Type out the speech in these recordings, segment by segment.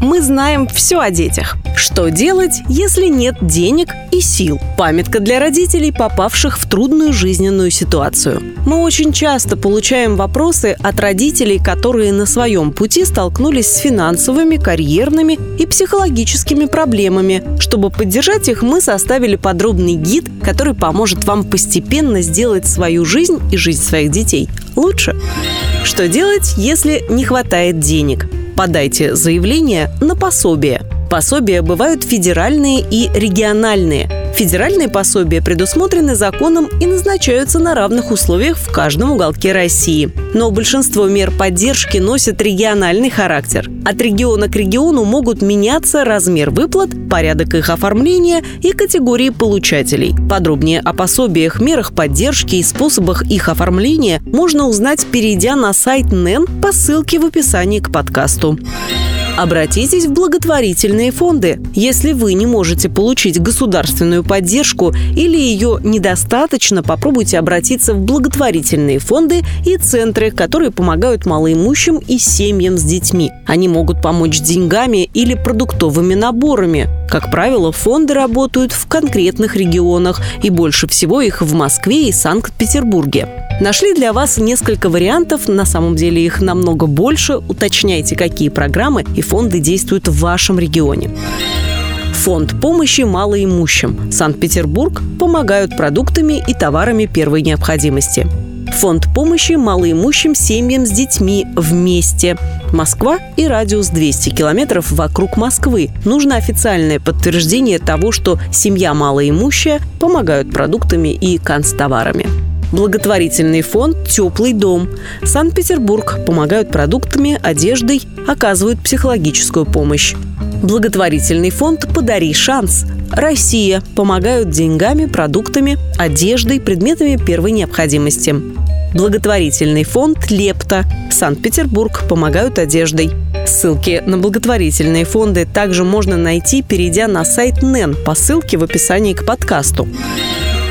Мы знаем все о детях. Что делать, если нет денег и сил? Памятка для родителей, попавших в трудную жизненную ситуацию. Мы очень часто получаем вопросы от родителей, которые на своем пути столкнулись с финансовыми, карьерными и психологическими проблемами. Чтобы поддержать их, мы составили подробный гид, который поможет вам постепенно сделать свою жизнь и жизнь своих детей лучше. Что делать, если не хватает денег? Подайте заявление на пособие. Пособия бывают федеральные и региональные. Федеральные пособия предусмотрены законом и назначаются на равных условиях в каждом уголке России. Но большинство мер поддержки носят региональный характер. От региона к региону могут меняться размер выплат, порядок их оформления и категории получателей. Подробнее о пособиях, мерах поддержки и способах их оформления можно узнать, перейдя на сайт НЭН по ссылке в описании к подкасту. Обратитесь в благотворительные фонды. Если вы не можете получить государственную поддержку или ее недостаточно, попробуйте обратиться в благотворительные фонды и центры, которые помогают малоимущим и семьям с детьми. Они могут помочь деньгами или продуктовыми наборами. Как правило, фонды работают в конкретных регионах, и больше всего их в Москве и Санкт-Петербурге. Нашли для вас несколько вариантов, на самом деле их намного больше. Уточняйте, какие программы и фонды действуют в вашем регионе. Фонд помощи малоимущим. Санкт-Петербург помогают продуктами и товарами первой необходимости. Фонд помощи малоимущим семьям с детьми вместе. Москва и радиус 200 километров вокруг Москвы. Нужно официальное подтверждение того, что семья малоимущая помогают продуктами и канцтоварами. Благотворительный фонд «Теплый дом». Санкт-Петербург помогают продуктами, одеждой, оказывают психологическую помощь. Благотворительный фонд «Подари шанс». Россия помогают деньгами, продуктами, одеждой, предметами первой необходимости. Благотворительный фонд «Лепта». Санкт-Петербург помогают одеждой. Ссылки на благотворительные фонды также можно найти, перейдя на сайт НЕН по ссылке в описании к подкасту.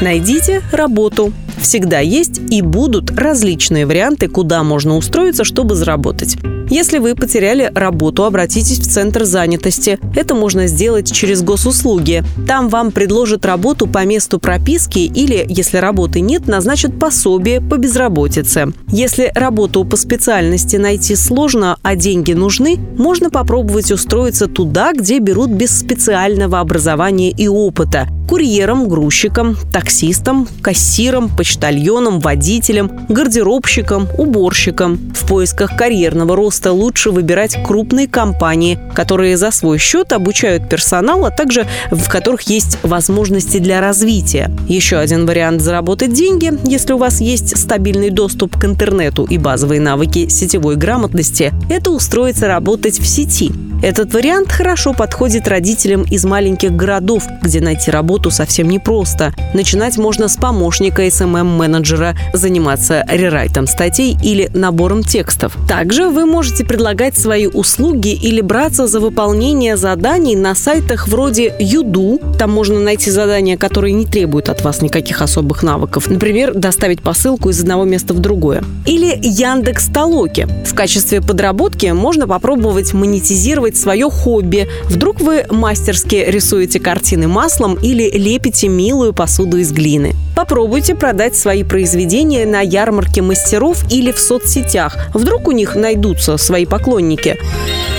Найдите работу. Всегда есть и будут различные варианты, куда можно устроиться, чтобы заработать. Если вы потеряли работу, обратитесь в Центр занятости. Это можно сделать через госуслуги. Там вам предложат работу по месту прописки или, если работы нет, назначат пособие по безработице. Если работу по специальности найти сложно, а деньги нужны, можно попробовать устроиться туда, где берут без специального образования и опыта курьером, грузчиком, таксистом, кассиром, почтальоном, водителем, гардеробщиком, уборщиком. В поисках карьерного роста лучше выбирать крупные компании, которые за свой счет обучают персонал, а также в которых есть возможности для развития. Еще один вариант заработать деньги, если у вас есть стабильный доступ к интернету и базовые навыки сетевой грамотности, это устроиться работать в сети. Этот вариант хорошо подходит родителям из маленьких городов, где найти работу совсем непросто. Начинать можно с помощника SMM-менеджера, заниматься рерайтом статей или набором текстов. Также вы можете предлагать свои услуги или браться за выполнение заданий на сайтах вроде Юду. Там можно найти задания, которые не требуют от вас никаких особых навыков. Например, доставить посылку из одного места в другое. Или Яндекс Толоки. В качестве подработки можно попробовать монетизировать свое хобби. Вдруг вы мастерски рисуете картины маслом или лепите милую посуду из глины. Попробуйте продать свои произведения на ярмарке мастеров или в соцсетях. Вдруг у них найдутся свои поклонники.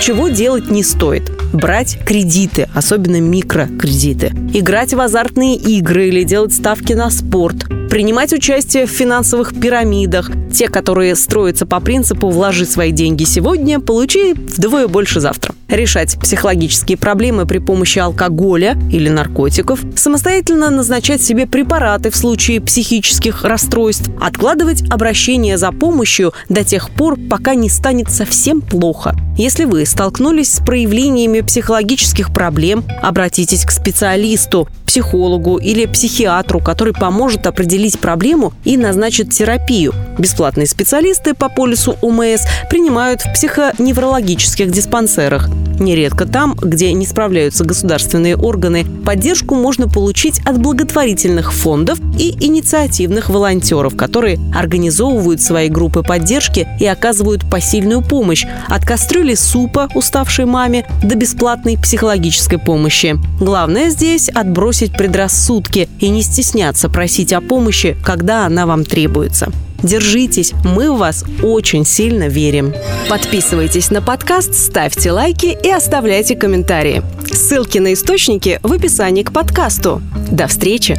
Чего делать не стоит? Брать кредиты, особенно микрокредиты. Играть в азартные игры или делать ставки на спорт принимать участие в финансовых пирамидах, те, которые строятся по принципу «вложи свои деньги сегодня, получи вдвое больше завтра» решать психологические проблемы при помощи алкоголя или наркотиков, самостоятельно назначать себе препараты в случае психических расстройств, откладывать обращение за помощью до тех пор, пока не станет совсем плохо. Если вы столкнулись с проявлениями психологических проблем, обратитесь к специалисту, психологу или психиатру, который поможет определить проблему и назначит терапию. Бесплатно бесплатные специалисты по полису УМС принимают в психоневрологических диспансерах. Нередко там, где не справляются государственные органы, поддержку можно получить от благотворительных фондов и инициативных волонтеров, которые организовывают свои группы поддержки и оказывают посильную помощь от кастрюли супа уставшей маме до бесплатной психологической помощи. Главное здесь отбросить предрассудки и не стесняться просить о помощи, когда она вам требуется. Держитесь, мы в вас очень сильно верим. Подписывайтесь на подкаст, ставьте лайки и оставляйте комментарии. Ссылки на источники в описании к подкасту. До встречи!